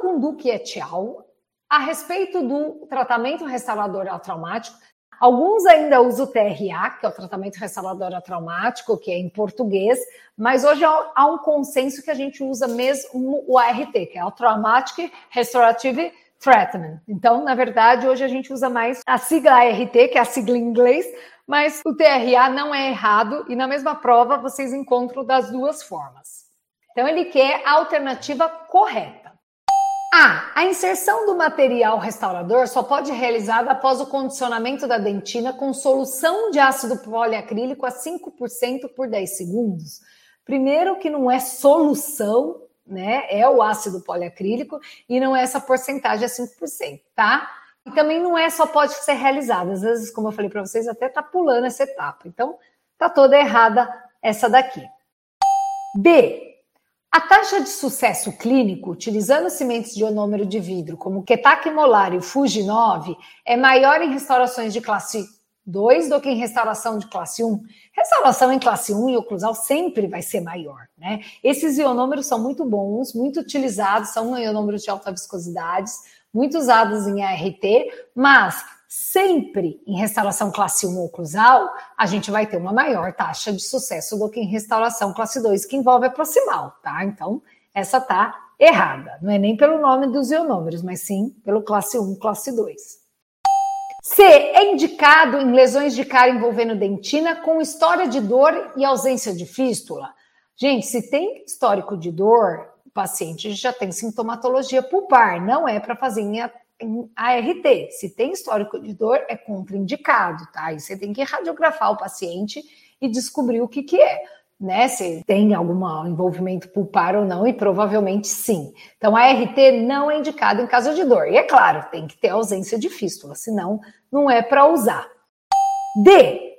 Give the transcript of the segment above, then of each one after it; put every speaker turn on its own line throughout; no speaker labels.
com Duque et al. a respeito do tratamento restaurador traumático. Alguns ainda usam o TRA, que é o tratamento restaurador traumático, que é em português, mas hoje há um consenso que a gente usa mesmo o ART, que é o Traumatic Restorative Treatment. Então, na verdade, hoje a gente usa mais a sigla ART, que é a sigla em inglês, mas o TRA não é errado e na mesma prova vocês encontram das duas formas. Então, ele quer a alternativa correta. A. A inserção do material restaurador só pode ser realizada após o condicionamento da dentina com solução de ácido poliacrílico a 5% por 10 segundos. Primeiro, que não é solução, né? É o ácido poliacrílico e não é essa porcentagem, é 5%, tá? E também não é só pode ser realizada. Às vezes, como eu falei para vocês, até tá pulando essa etapa. Então, tá toda errada essa daqui. B. A taxa de sucesso clínico, utilizando cimentos de ionômero de vidro como Ketak Molar e o Fuji 9, é maior em restaurações de classe 2 do que em restauração de classe 1. Restauração em classe 1 e oclusal sempre vai ser maior, né? Esses ionômeros são muito bons, muito utilizados, são ionômeros de alta viscosidade, muito usados em ART, mas sempre em restauração classe 1 oclusal, a gente vai ter uma maior taxa de sucesso do que em restauração classe 2, que envolve a proximal, tá? Então, essa tá errada. Não é nem pelo nome dos ionômeros, mas sim pelo classe 1, classe 2. C. É indicado em lesões de cara envolvendo dentina com história de dor e ausência de fístula. Gente, se tem histórico de dor, o paciente já tem sintomatologia pulpar, não é para fazer ART. Se tem histórico de dor, é contraindicado, tá? E você tem que radiografar o paciente e descobrir o que, que é. Né, se tem algum envolvimento pulpar ou não, e provavelmente sim. Então, a ART não é indicado em caso de dor. E é claro, tem que ter ausência de fístula, senão não é para usar. D.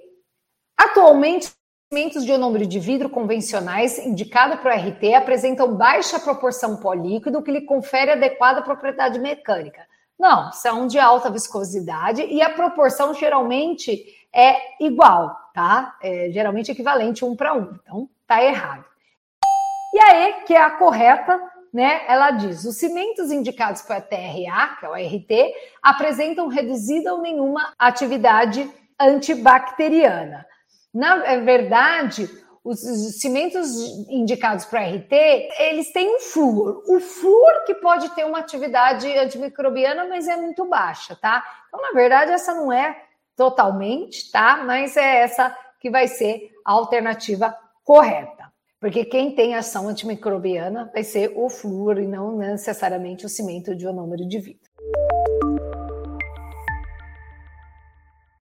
Atualmente, cimentos de ionômero de vidro convencionais indicados para o RT apresentam baixa proporção pó líquido, que lhe confere adequada propriedade mecânica. Não, são de alta viscosidade e a proporção geralmente é igual, tá? É geralmente equivalente um para um. Então, tá errado. E aí, que é a correta, né? Ela diz: os cimentos indicados para TRA, que é o RT, apresentam reduzida ou nenhuma atividade antibacteriana. Na verdade, os cimentos indicados para RT, eles têm um flúor. O flúor que pode ter uma atividade antimicrobiana, mas é muito baixa, tá? Então, na verdade, essa não é totalmente, tá? Mas é essa que vai ser a alternativa correta. Porque quem tem ação antimicrobiana vai ser o flúor e não necessariamente o cimento de ionômero de vidro.